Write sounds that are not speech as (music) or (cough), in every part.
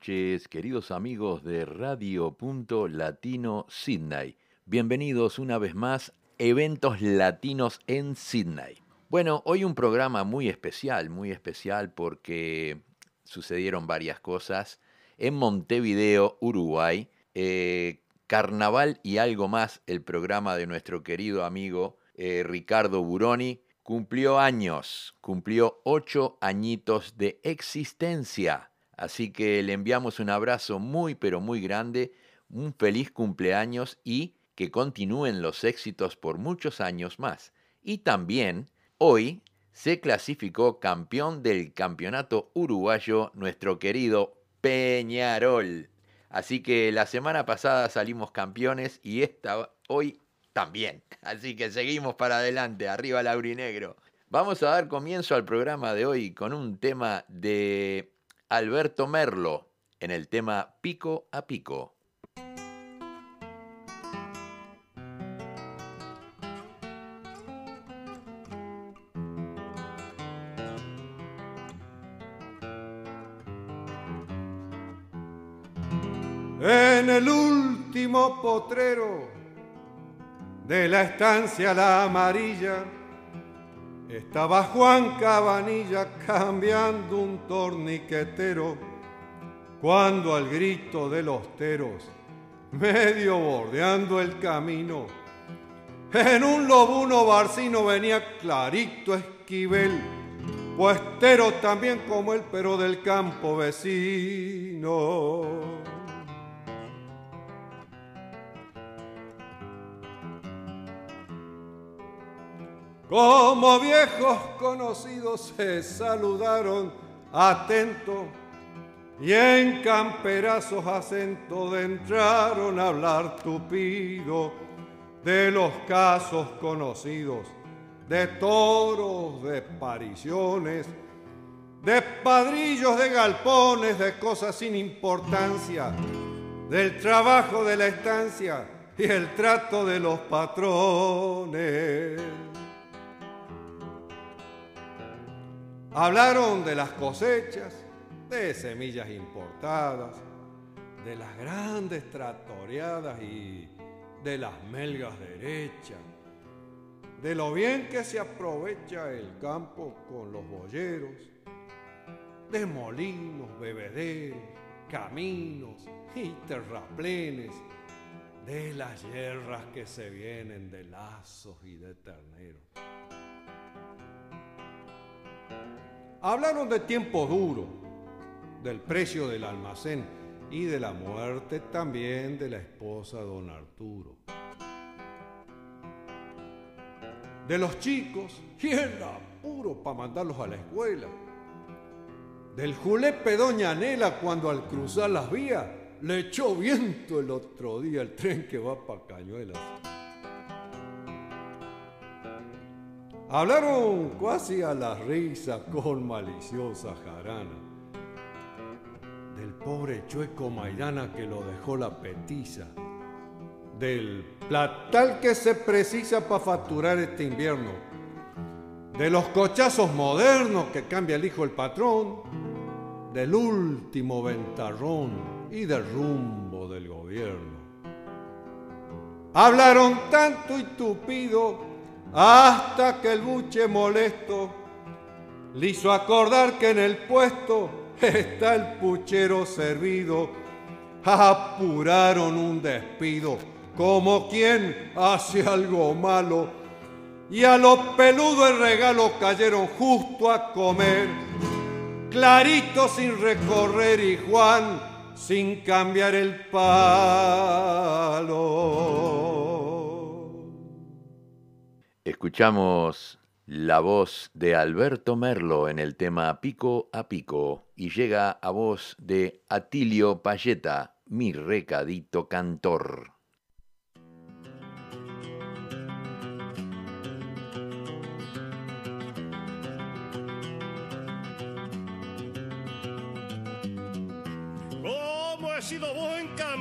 Noches, queridos amigos de Radio Punto Latino Sydney. Bienvenidos una vez más Eventos Latinos en Sydney. Bueno, hoy un programa muy especial, muy especial porque sucedieron varias cosas. En Montevideo, Uruguay, eh, Carnaval y algo más, el programa de nuestro querido amigo eh, Ricardo Buroni, cumplió años, cumplió ocho añitos de existencia. Así que le enviamos un abrazo muy, pero muy grande, un feliz cumpleaños y que continúen los éxitos por muchos años más. Y también, hoy se clasificó campeón del campeonato uruguayo nuestro querido Peñarol. Así que la semana pasada salimos campeones y esta hoy también. (laughs) Así que seguimos para adelante, arriba Laurinegro. Vamos a dar comienzo al programa de hoy con un tema de Alberto Merlo en el tema Pico a Pico. En el último potrero de la estancia la amarilla, estaba Juan Cabanilla cambiando un torniquetero, cuando al grito de los teros, medio bordeando el camino, en un lobuno barcino venía clarito Esquivel, puestero también como el pero del campo vecino. Como viejos conocidos se saludaron atentos y en camperazos acento entraron a hablar tupido de los casos conocidos, de toros, de pariciones, de padrillos, de galpones, de cosas sin importancia, del trabajo de la estancia y el trato de los patrones. Hablaron de las cosechas, de semillas importadas, de las grandes tratoreadas y de las melgas derechas, de lo bien que se aprovecha el campo con los boyeros, de molinos, bebederos, caminos y terraplenes, de las hierras que se vienen de lazos y de terneros. Hablaron de tiempo duro, del precio del almacén y de la muerte también de la esposa don Arturo. De los chicos (laughs) y el apuro para mandarlos a la escuela. Del julepe doña Nela cuando al cruzar las vías le echó viento el otro día el tren que va para Cañuelas. Hablaron casi a la risa con maliciosa jarana. Del pobre chueco Maidana que lo dejó la petiza, del platal que se precisa para facturar este invierno, de los cochazos modernos que cambia el hijo el patrón, del último ventarrón y del rumbo del gobierno. Hablaron tanto y tupido hasta que el buche molesto le hizo acordar que en el puesto (laughs) está el puchero servido. Apuraron un despido como quien hace algo malo y a los peludos el regalo cayeron justo a comer. Clarito sin recorrer y Juan sin cambiar el palo. Escuchamos la voz de Alberto Merlo en el tema Pico a Pico y llega a voz de Atilio Payeta, mi recadito cantor.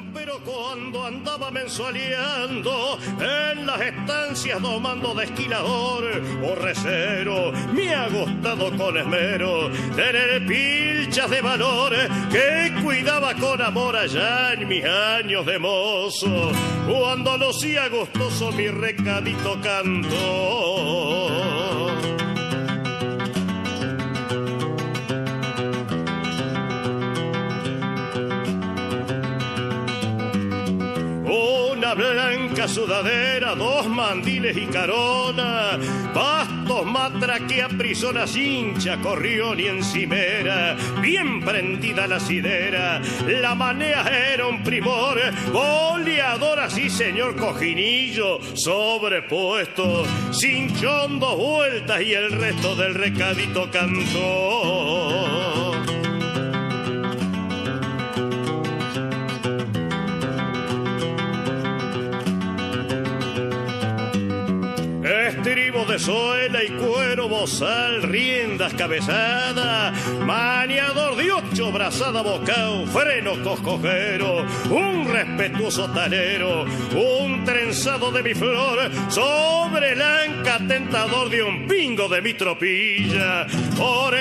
Campero cuando andaba mensualeando en las estancias domando de esquilador o recero. Me ha gustado con esmero tener pilchas de valor que cuidaba con amor allá en mis años de mozo. Cuando lucía gustoso mi recadito canto. Blanca sudadera, dos mandiles y carona, bastos, matraque, prisona, hincha, corrión y encimera, bien prendida la sidera, la manea era un primor, goleador así señor cojinillo, sobrepuesto, sin chondo vueltas y el resto del recadito cantó. De suela y cuero, bozal, riendas, cabezada, maniador de ocho, brazada, bocao, freno, coscojero, un respetuoso talero, un trenzado de mi flor, sobre el anca tentador de un pingo de mi tropilla,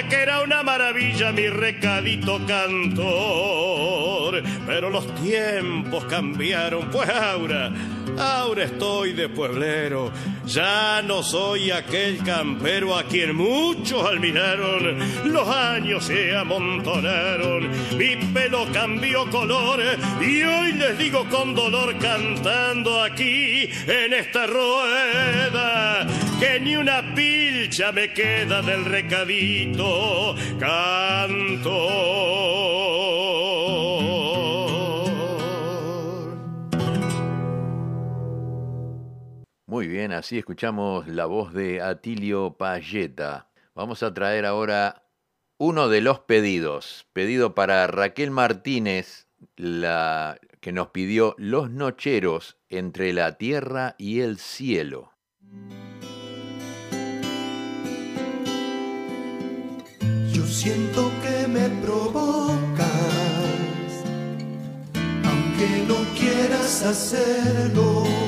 que era una maravilla mi recadito cantor, pero los tiempos cambiaron, pues ahora Ahora estoy de pueblero, ya no soy aquel campero a quien muchos admiraron. Los años se amontonaron, mi pelo cambió color y hoy les digo con dolor cantando aquí en esta rueda que ni una pilcha me queda del recadito. Canto. Bien, así escuchamos la voz de Atilio Payeta. Vamos a traer ahora uno de los pedidos, pedido para Raquel Martínez, la que nos pidió Los Nocheros entre la tierra y el cielo. Yo siento que me provocas, aunque no quieras hacerlo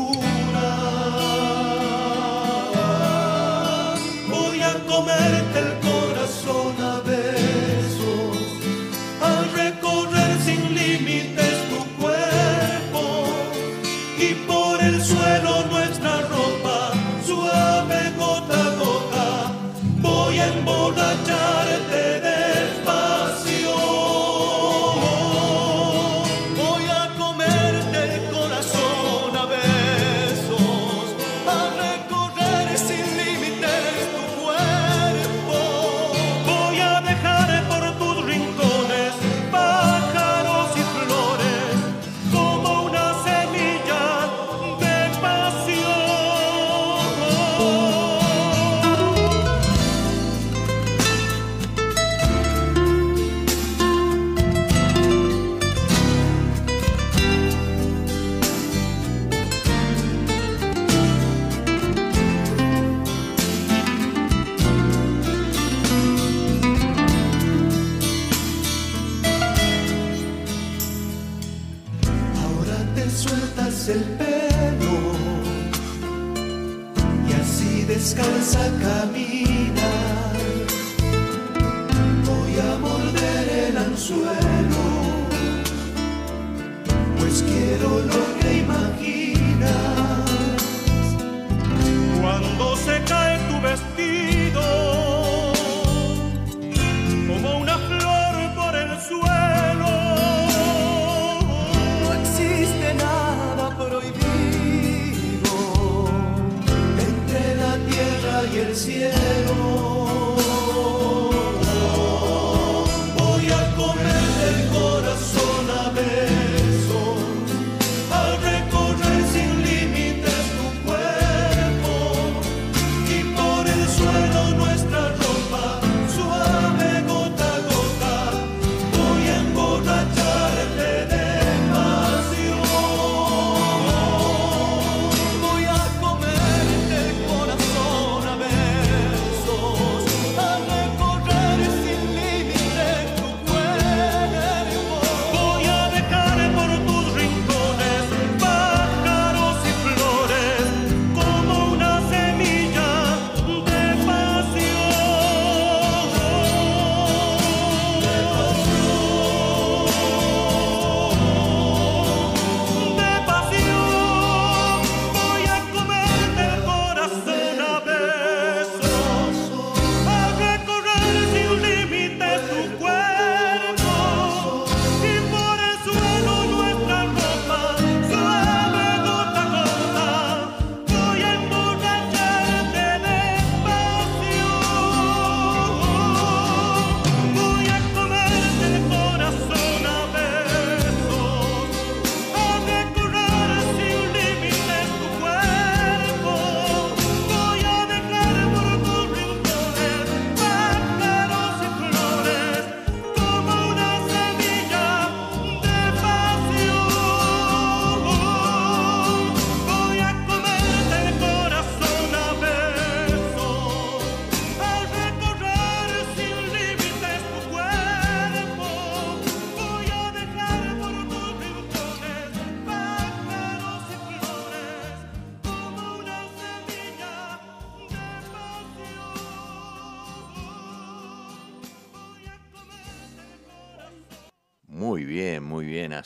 moment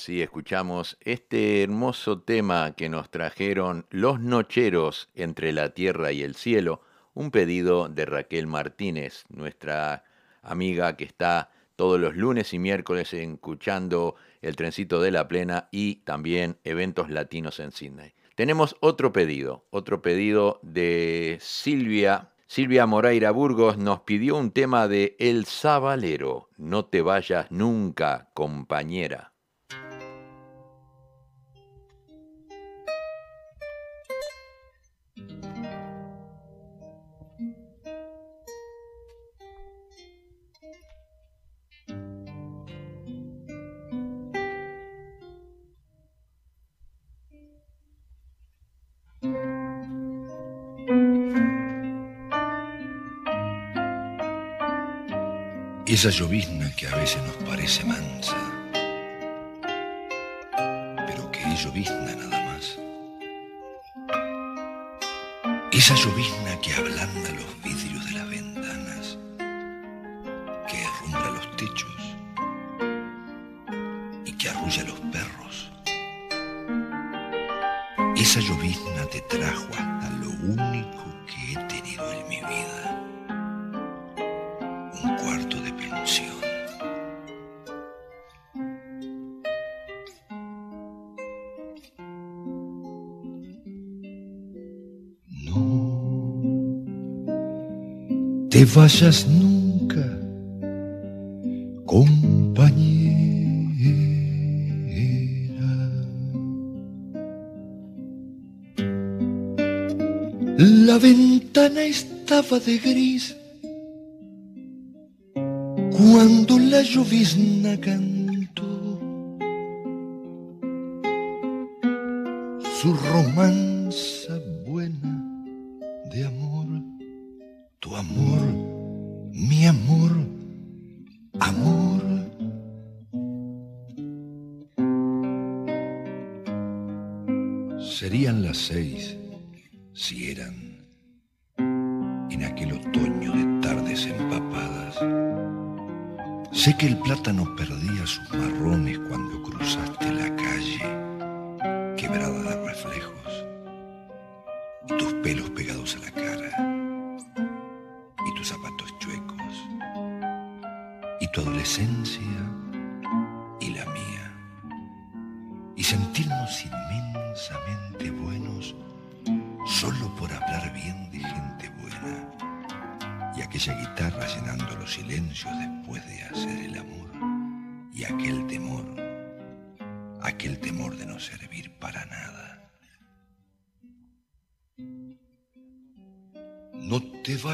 Así escuchamos este hermoso tema que nos trajeron los nocheros entre la tierra y el cielo, un pedido de Raquel Martínez, nuestra amiga que está todos los lunes y miércoles escuchando el trencito de la plena y también eventos latinos en Sydney. Tenemos otro pedido, otro pedido de Silvia. Silvia Moreira Burgos nos pidió un tema de El Sabalero, No te vayas nunca, compañera. Esa llovizna que a veces nos parece mansa, pero que es llovizna nada más. Esa llovizna que ablanda los vayas nunca, compañera. La ventana estaba de gris cuando la llovizna cantó su romanza 6.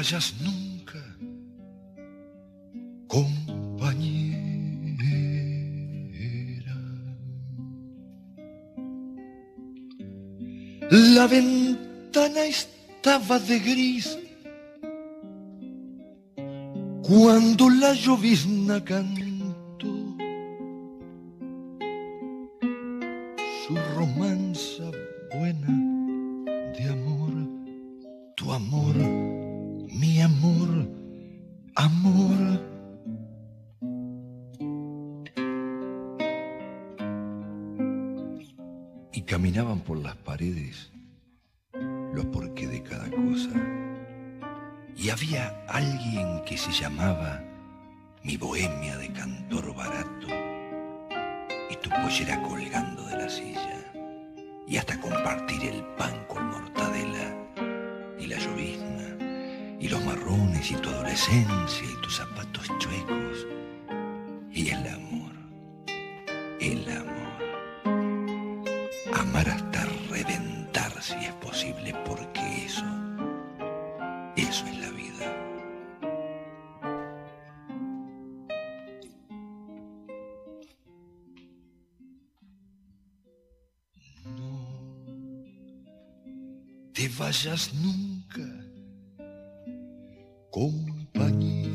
Vayas nunca, compañera. La ventana estaba de gris cuando la llovizna cantó mi bohemia de cantor barato y tu pollera colgando de la silla y hasta compartir el pan con mortadela y la llovizna y los marrones y tu adolescencia y tus zapatos chuecos y el amor, el amor, amar hasta reventar si es posible porque eso vayas nunca, compañera.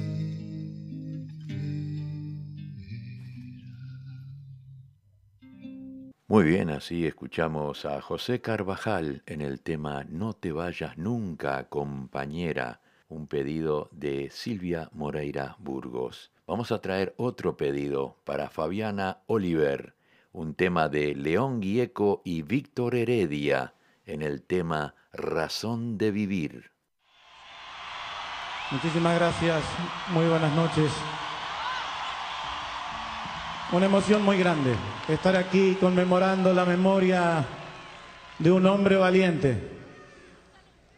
Muy bien, así escuchamos a José Carvajal en el tema No te vayas nunca, compañera, un pedido de Silvia Moreira Burgos. vamos a traer otro pedido para Fabiana Oliver, un tema de León Gieco y Víctor Heredia en el tema Razón de Vivir. Muchísimas gracias, muy buenas noches. Una emoción muy grande estar aquí conmemorando la memoria de un hombre valiente,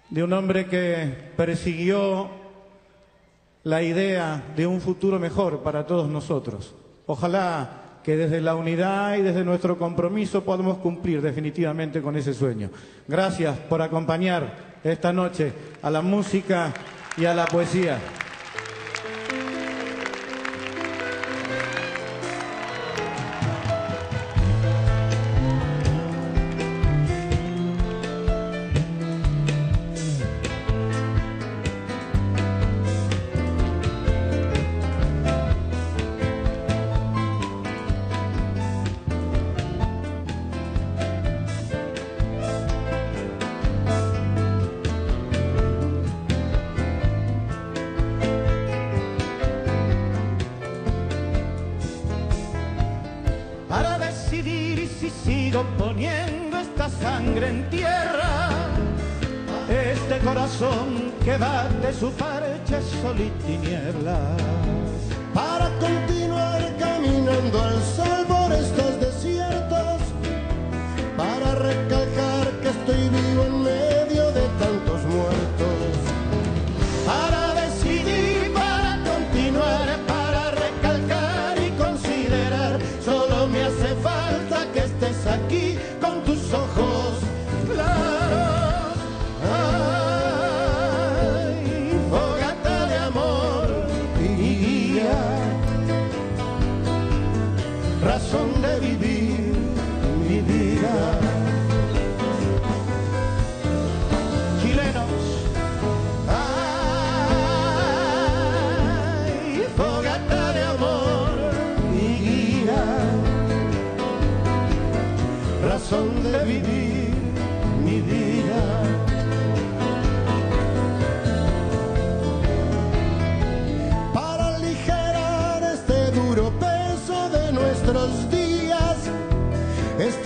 de un hombre que persiguió la idea de un futuro mejor para todos nosotros. Ojalá que desde la unidad y desde nuestro compromiso podamos cumplir definitivamente con ese sueño. Gracias por acompañar esta noche a la música y a la poesía. Para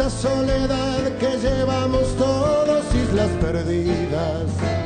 esta soledad que llevamos todos, islas perdidas.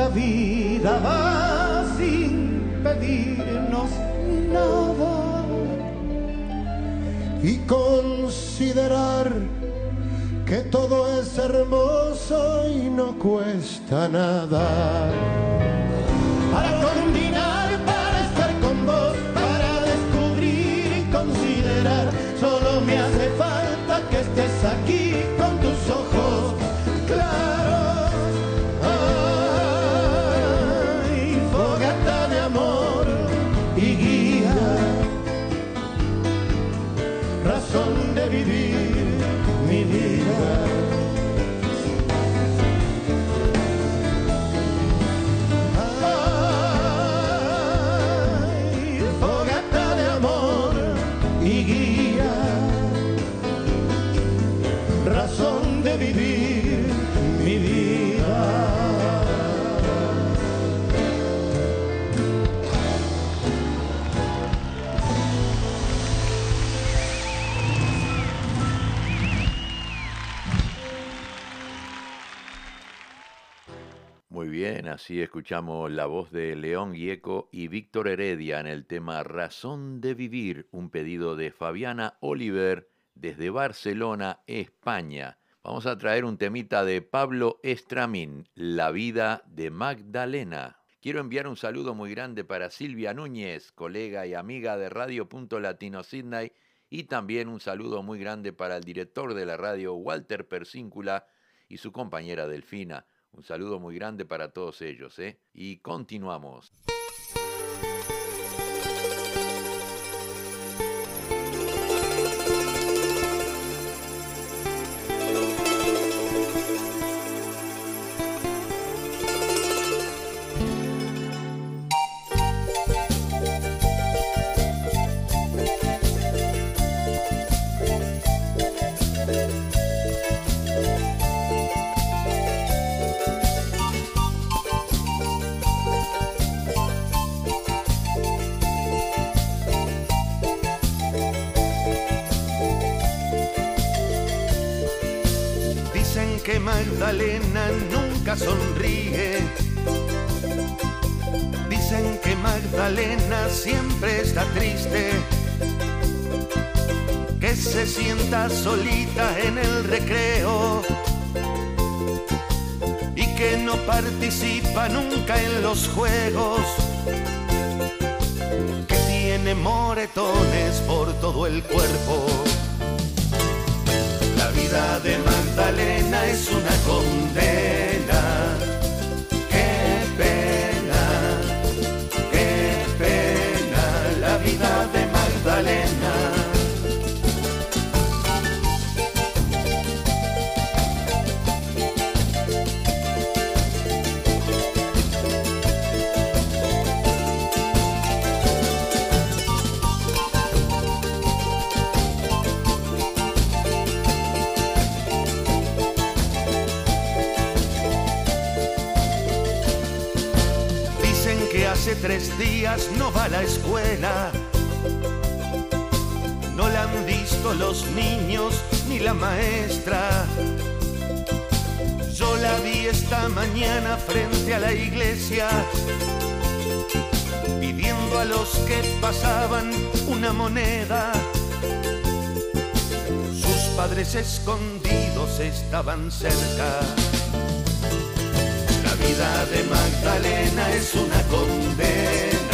La vida va sin pedirnos nada y considerar que todo es hermoso y no cuesta nada. Para combinar, para estar con vos, para descubrir y considerar, solo me hace falta que estés aquí con tus ojos así escuchamos la voz de León Gieco y Víctor Heredia en el tema Razón de Vivir, un pedido de Fabiana Oliver desde Barcelona, España. Vamos a traer un temita de Pablo Estramín, La vida de Magdalena. Quiero enviar un saludo muy grande para Silvia Núñez, colega y amiga de Radio Punto Latino Sydney, y también un saludo muy grande para el director de la radio, Walter Persíncula, y su compañera Delfina. Un saludo muy grande para todos ellos, ¿eh? Y continuamos. Solita en el recreo. Y que no participa nunca en los juegos, que tiene moretones por todo el cuerpo. Vida de Magdalena es una condena. No va a la escuela. No la han visto los niños ni la maestra. Yo la vi esta mañana frente a la iglesia, pidiendo a los que pasaban una moneda. Sus padres escondidos estaban cerca vida de Magdalena es una condena.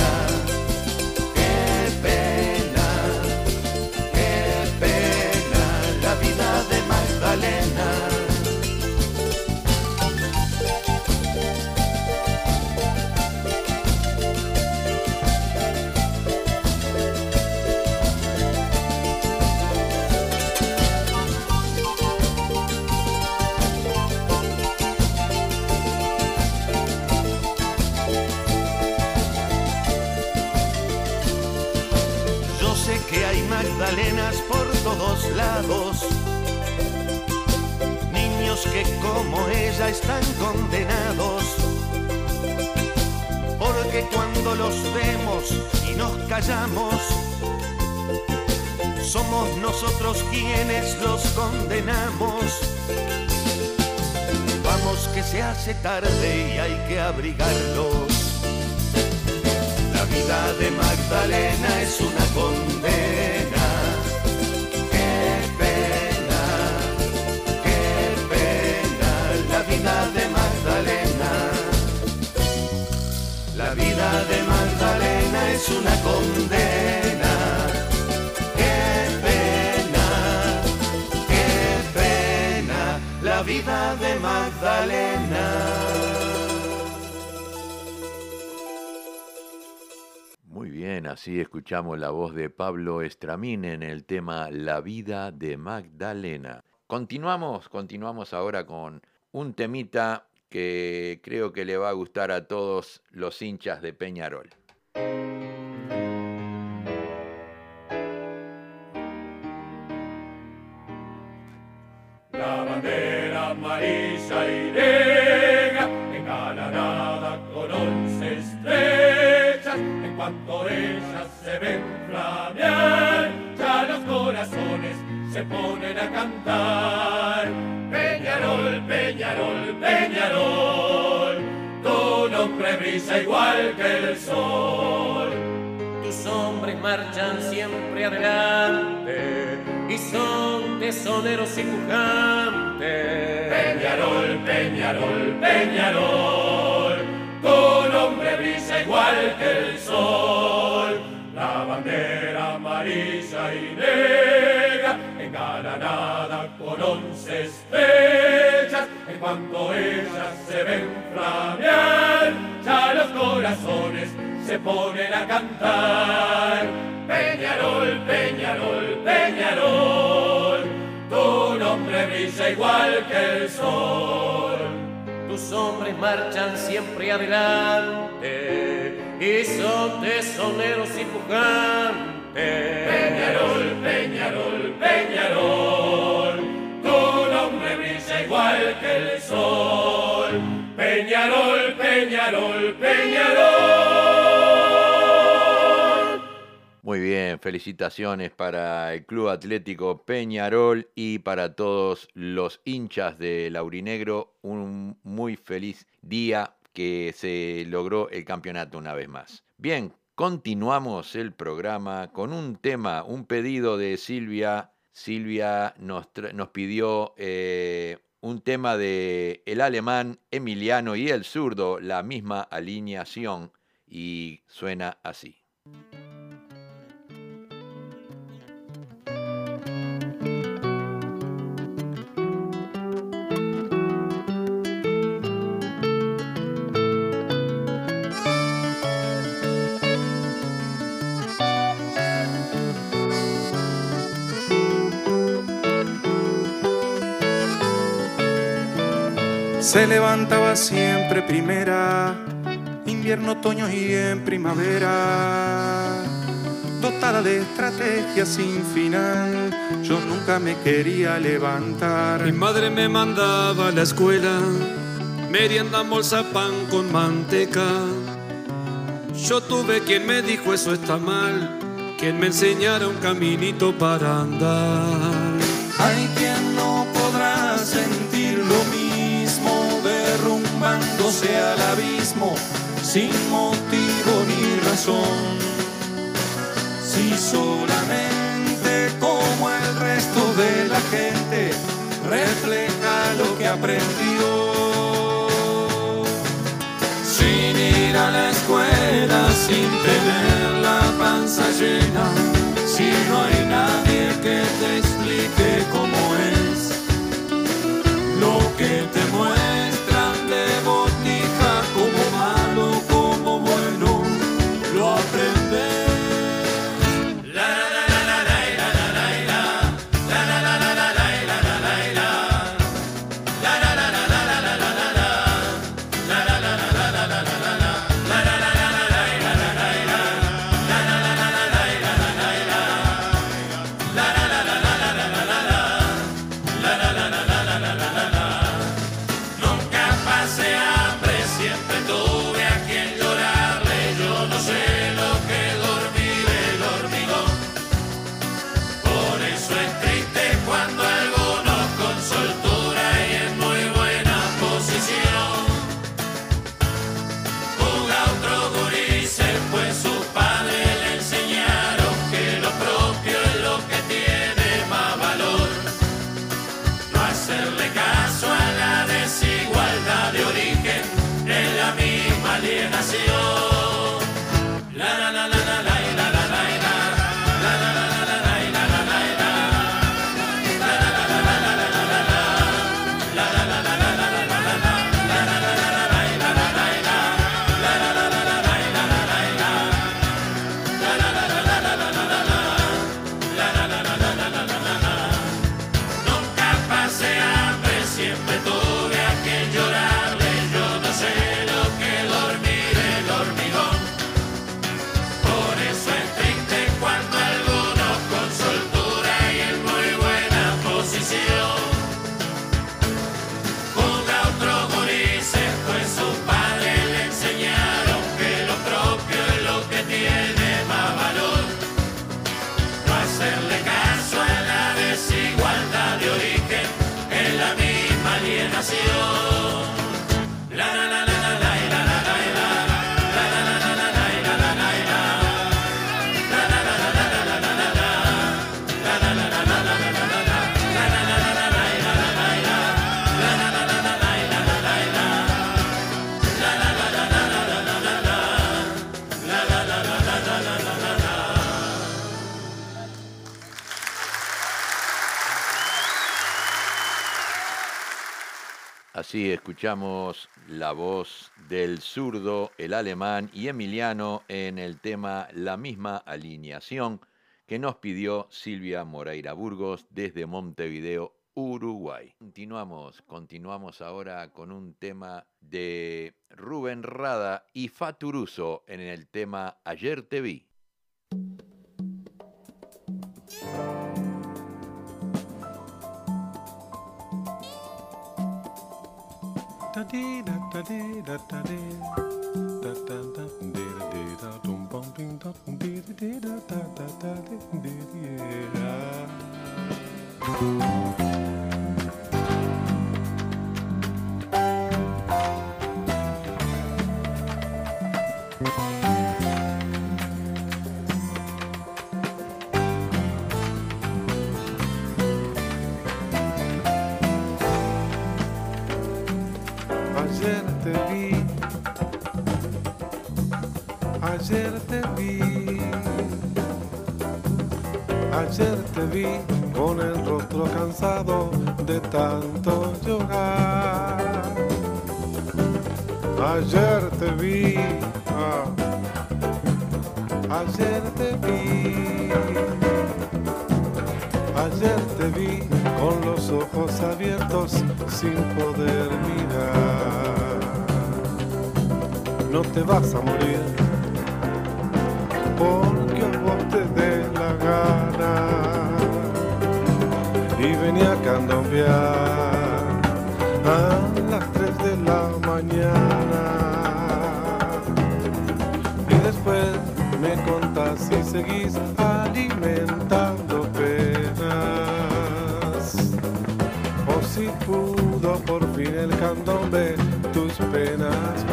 Niños que como ella están condenados. Porque cuando los vemos y nos callamos, somos nosotros quienes los condenamos. Vamos que se hace tarde y hay que abrigarlos. La vida de Magdalena es una condena. Una condena. Qué pena, qué pena, la vida de Magdalena. Muy bien, así escuchamos la voz de Pablo Estramín en el tema La vida de Magdalena. Continuamos, continuamos ahora con un temita que creo que le va a gustar a todos los hinchas de Peñarol. Ven flamear, ya los corazones se ponen a cantar. Peñarol, Peñarol, Peñarol. hombre brilla igual que el sol. Tus hombres marchan siempre adelante y son tesoneros y pujantes. Peñarol, Peñarol, Peñarol, tu nombre brilla igual que el sol. Amarilla y negra engalanada con once estrellas, en cuanto ellas se ven flamear, ya los corazones se ponen a cantar. Peñarol, Peñarol, Peñarol, tu nombre brilla igual que el sol. Tus hombres marchan siempre adelante y son tesoneros y pujantes. Peñarol, Peñarol, Peñarol, tu nombre brilla igual que el sol. Peñarol, Peñarol, Peñarol. Muy bien, felicitaciones para el Club Atlético Peñarol y para todos los hinchas de Laurinegro. Un muy feliz día que se logró el campeonato una vez más. Bien, continuamos el programa con un tema, un pedido de Silvia. Silvia nos, nos pidió eh, un tema de el alemán Emiliano y el zurdo, la misma alineación, y suena así. Se levantaba siempre primera, invierno, otoño y en primavera. Dotada de estrategia sin final, yo nunca me quería levantar. Mi madre me mandaba a la escuela, merienda, bolsa, pan con manteca. Yo tuve quien me dijo eso está mal, quien me enseñara un caminito para andar. Hay quien no podrá sentir lo mismo, derrumbándose al abismo, sin motivo ni razón. Si solamente como el resto de la gente refleja lo que aprendió. Sin ir a la escuela, sin tener la panza llena, si no hay nadie que te explique cómo Así escuchamos la voz del zurdo, el alemán y Emiliano en el tema La misma alineación que nos pidió Silvia Moreira Burgos desde Montevideo, Uruguay. Continuamos, continuamos ahora con un tema de Rubén Rada y Faturuso en el tema Ayer te vi. dee da da dee da da dee da da da dee da dee da dum bum ding da dee da dee da da da da dee dee da. Te vi con el rostro cansado de tanto llorar. Ayer te vi, ah, ayer te vi, ayer te vi con los ojos abiertos sin poder mirar. No te vas a morir candombear a las 3 de la mañana. Y después me contás si seguís alimentando penas. O si pudo por fin el candombe tus penas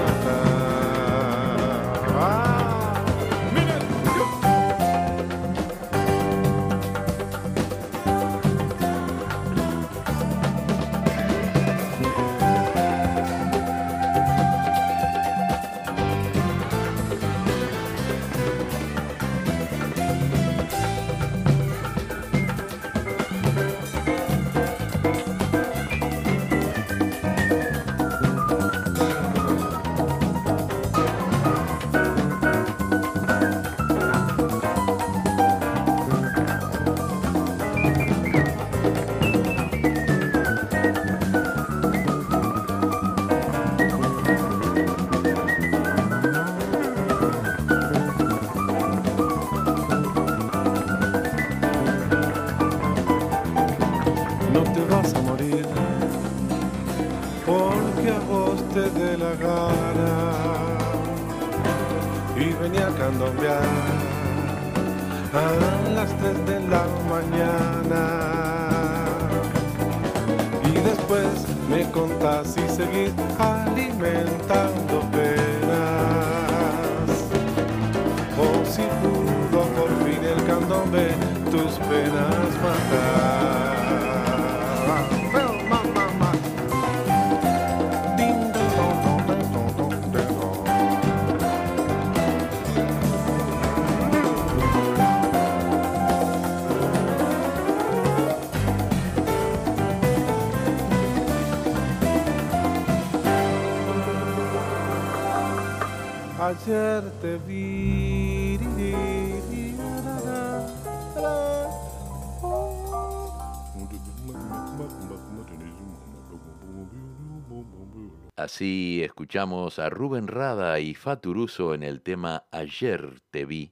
a las 3 de la mañana y después me contás si seguís alimentando penas o si pudo por fin el candombe tus penas matar. Ayer te Así escuchamos a Rubén Rada y Faturuso en el tema Ayer te vi.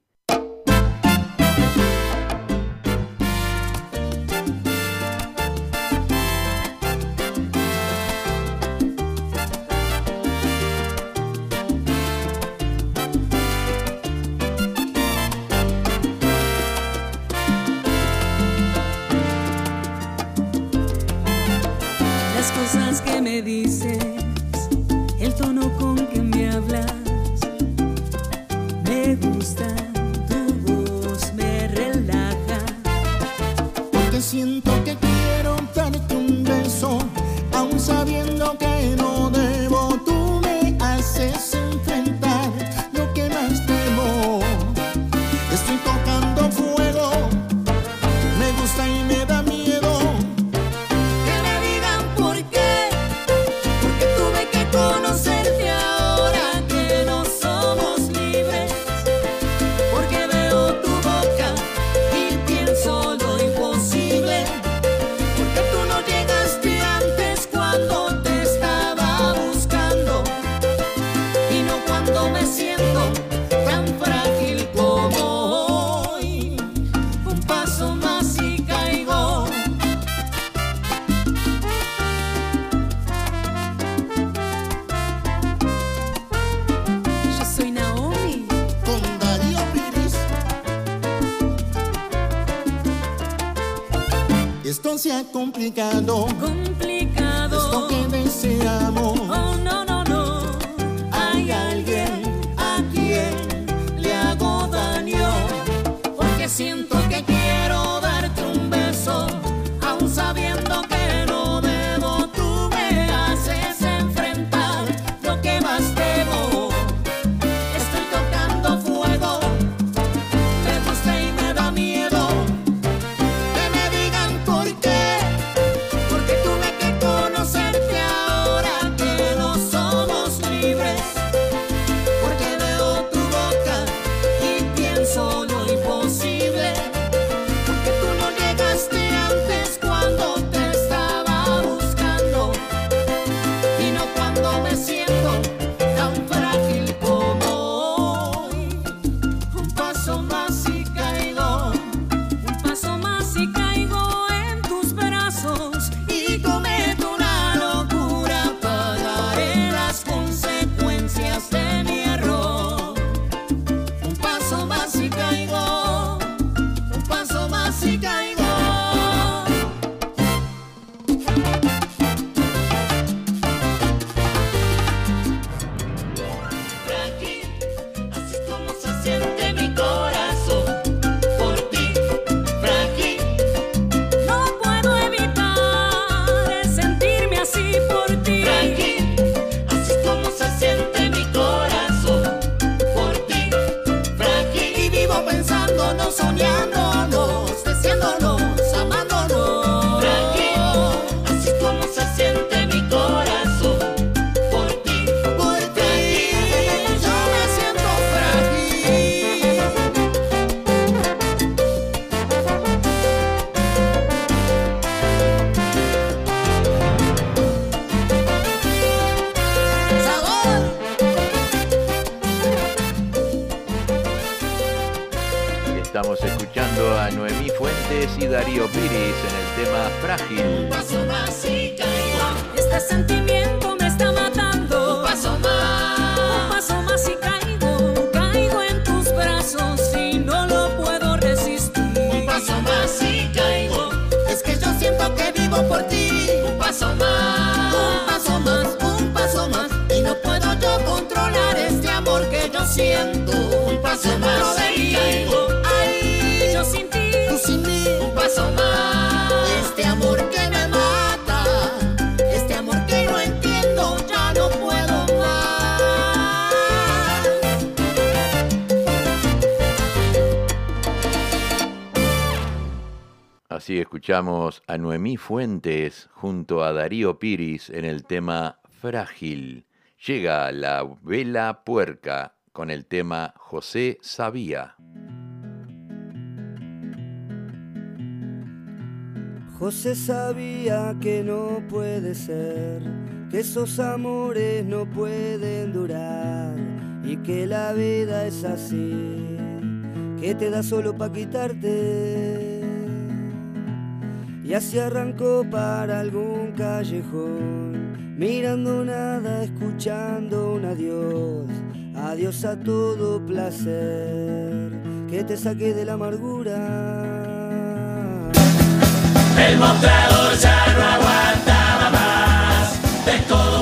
complicado. escuchamos a Noemí Fuentes junto a Darío Piris en el tema Frágil. Llega la vela puerca con el tema José Sabía. José sabía que no puede ser, que esos amores no pueden durar y que la vida es así, que te da solo para quitarte y así arrancó para algún callejón, mirando nada, escuchando un adiós, adiós a todo placer que te saque de la amargura. El mostrador ya no aguantaba más de todo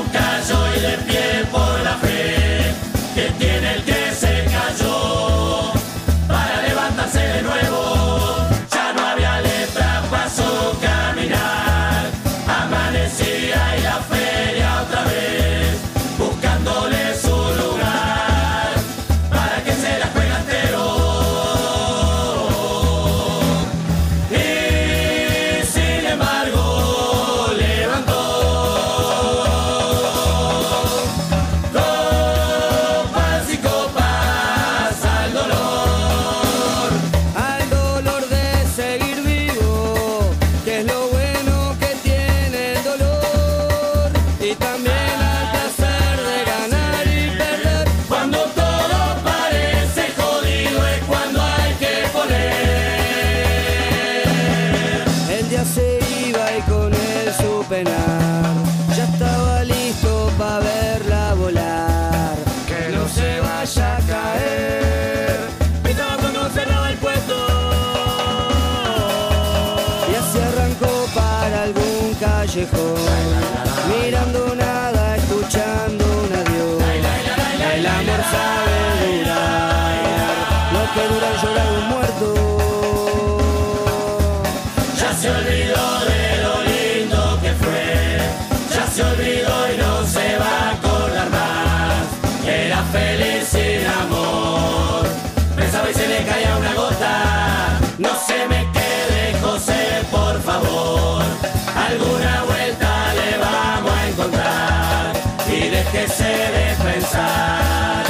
mirando nada, escuchando un adiós. El amor sabe durar, lo que dura llorar un muerto. Ya se olvidó de lo lindo que fue, ya se olvidó y no se va a acordar más. Era feliz sin amor, pensaba y se le caía una gota, no se me cese de pensar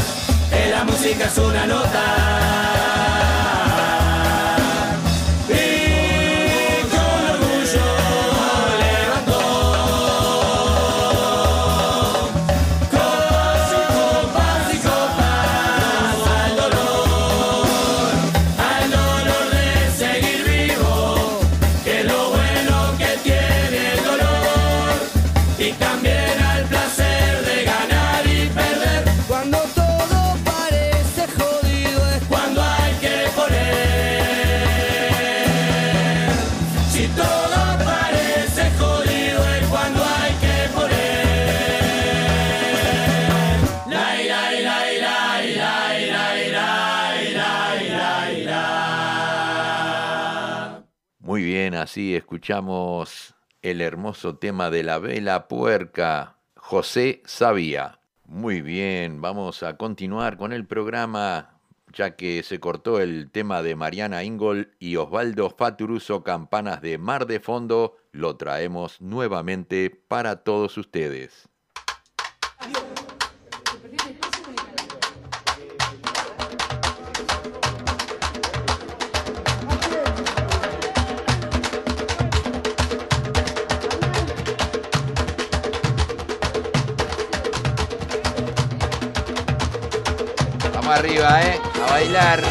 que la música es una nota. Así escuchamos el hermoso tema de la vela puerca, José Sabía. Muy bien, vamos a continuar con el programa, ya que se cortó el tema de Mariana Ingol y Osvaldo Faturuso Campanas de Mar de Fondo, lo traemos nuevamente para todos ustedes. Arriba, ¿eh? A bailar.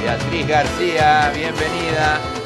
Beatriz García, bienvenida.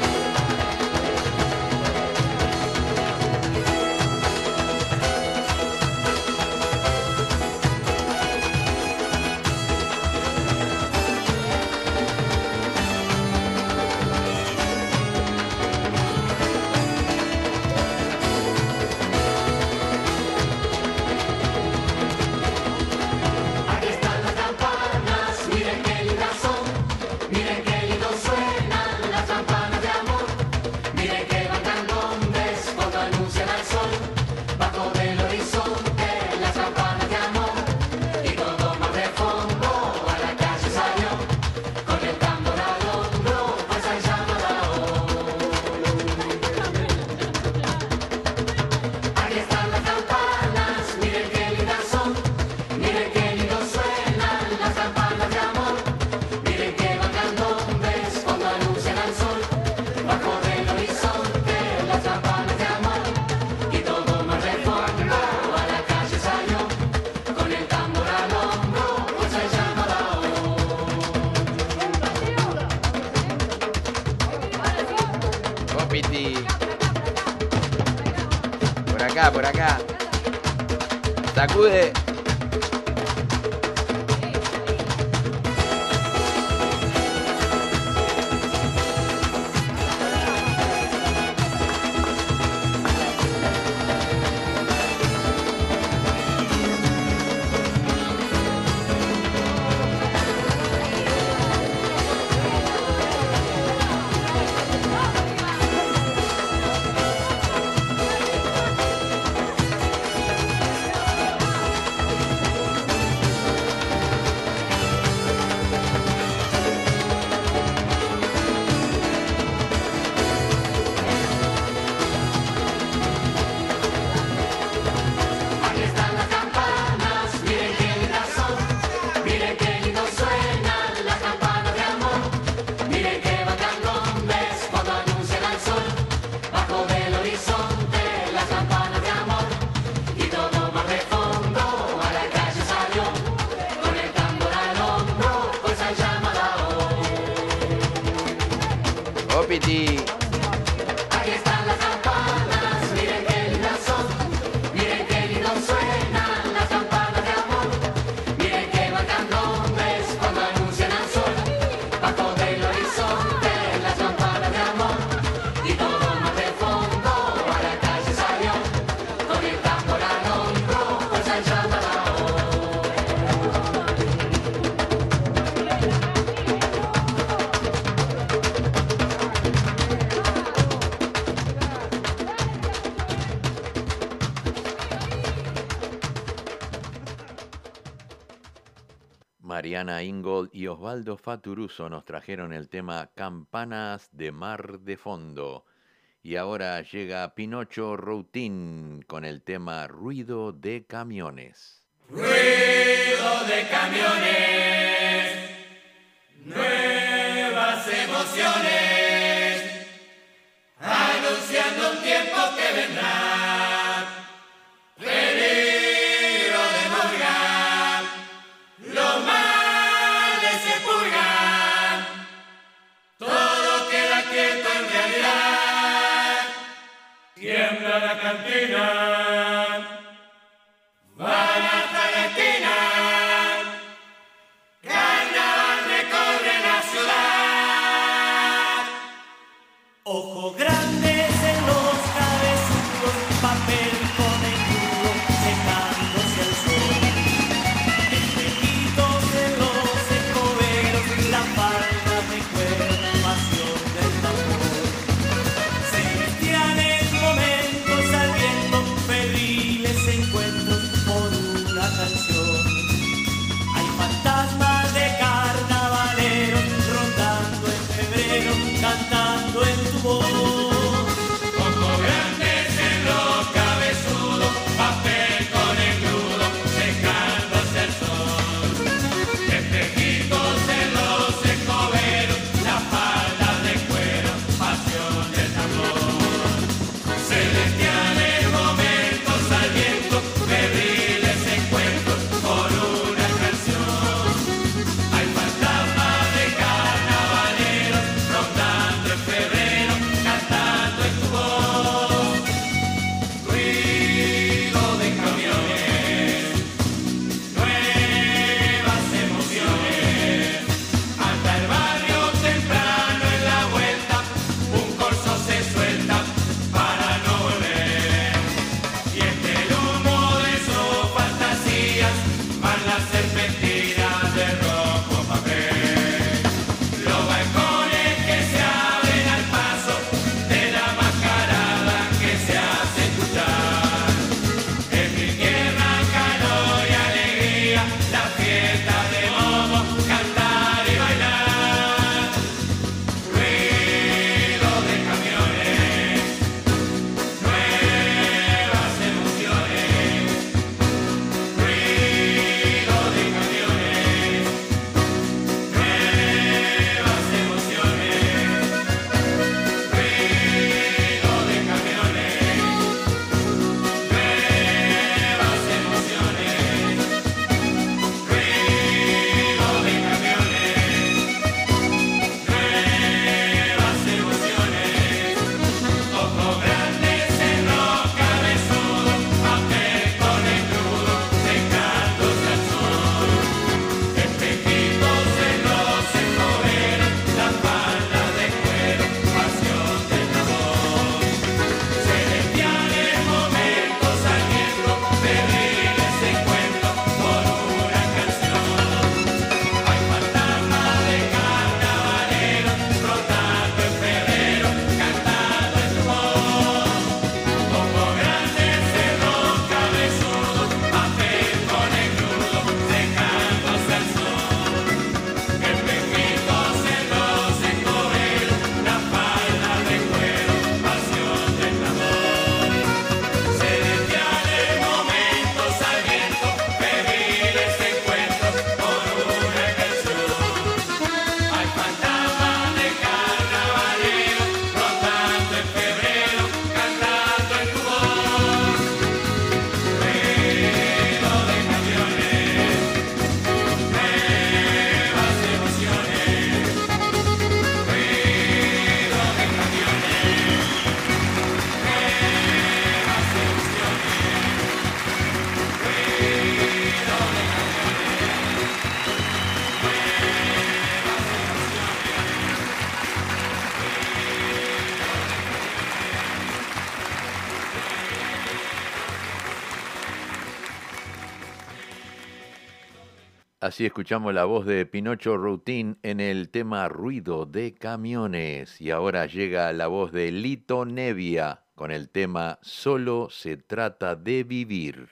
por acá. Sacude. Mariana Ingold y Osvaldo Faturuso nos trajeron el tema Campanas de Mar de Fondo. Y ahora llega Pinocho Routín con el tema Ruido de Camiones. Ruido de camiones, nuevas emociones, anunciando un tiempo que vendrá. la cantina. Así escuchamos la voz de Pinocho Routín en el tema Ruido de Camiones. Y ahora llega la voz de Lito Nevia con el tema Solo se trata de vivir.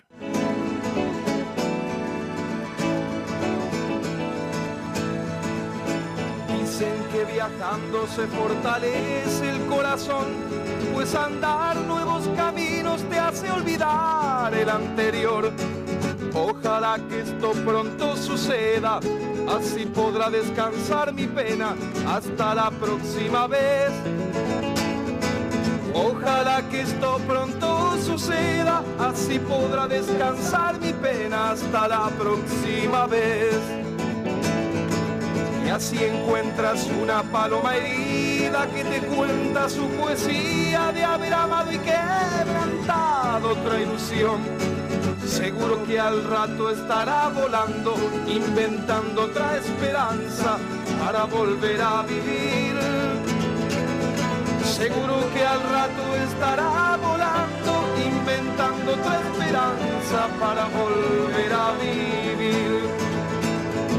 Dicen que viajando se fortalece el corazón, pues andar nuevos caminos te hace olvidar el anterior Ojalá que esto pronto suceda, así podrá descansar mi pena hasta la próxima vez. Ojalá que esto pronto suceda, así podrá descansar mi pena hasta la próxima vez. Y así encuentras una paloma herida que te cuenta su poesía de haber amado y quebrantado otra ilusión. Seguro que al rato estará volando, inventando otra esperanza para volver a vivir. Seguro que al rato estará volando, inventando otra esperanza para volver a vivir.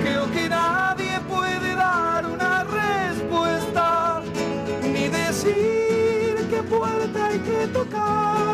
Creo que nadie puede dar una respuesta, ni decir qué puerta hay que tocar.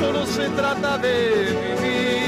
solo se trata de vivir.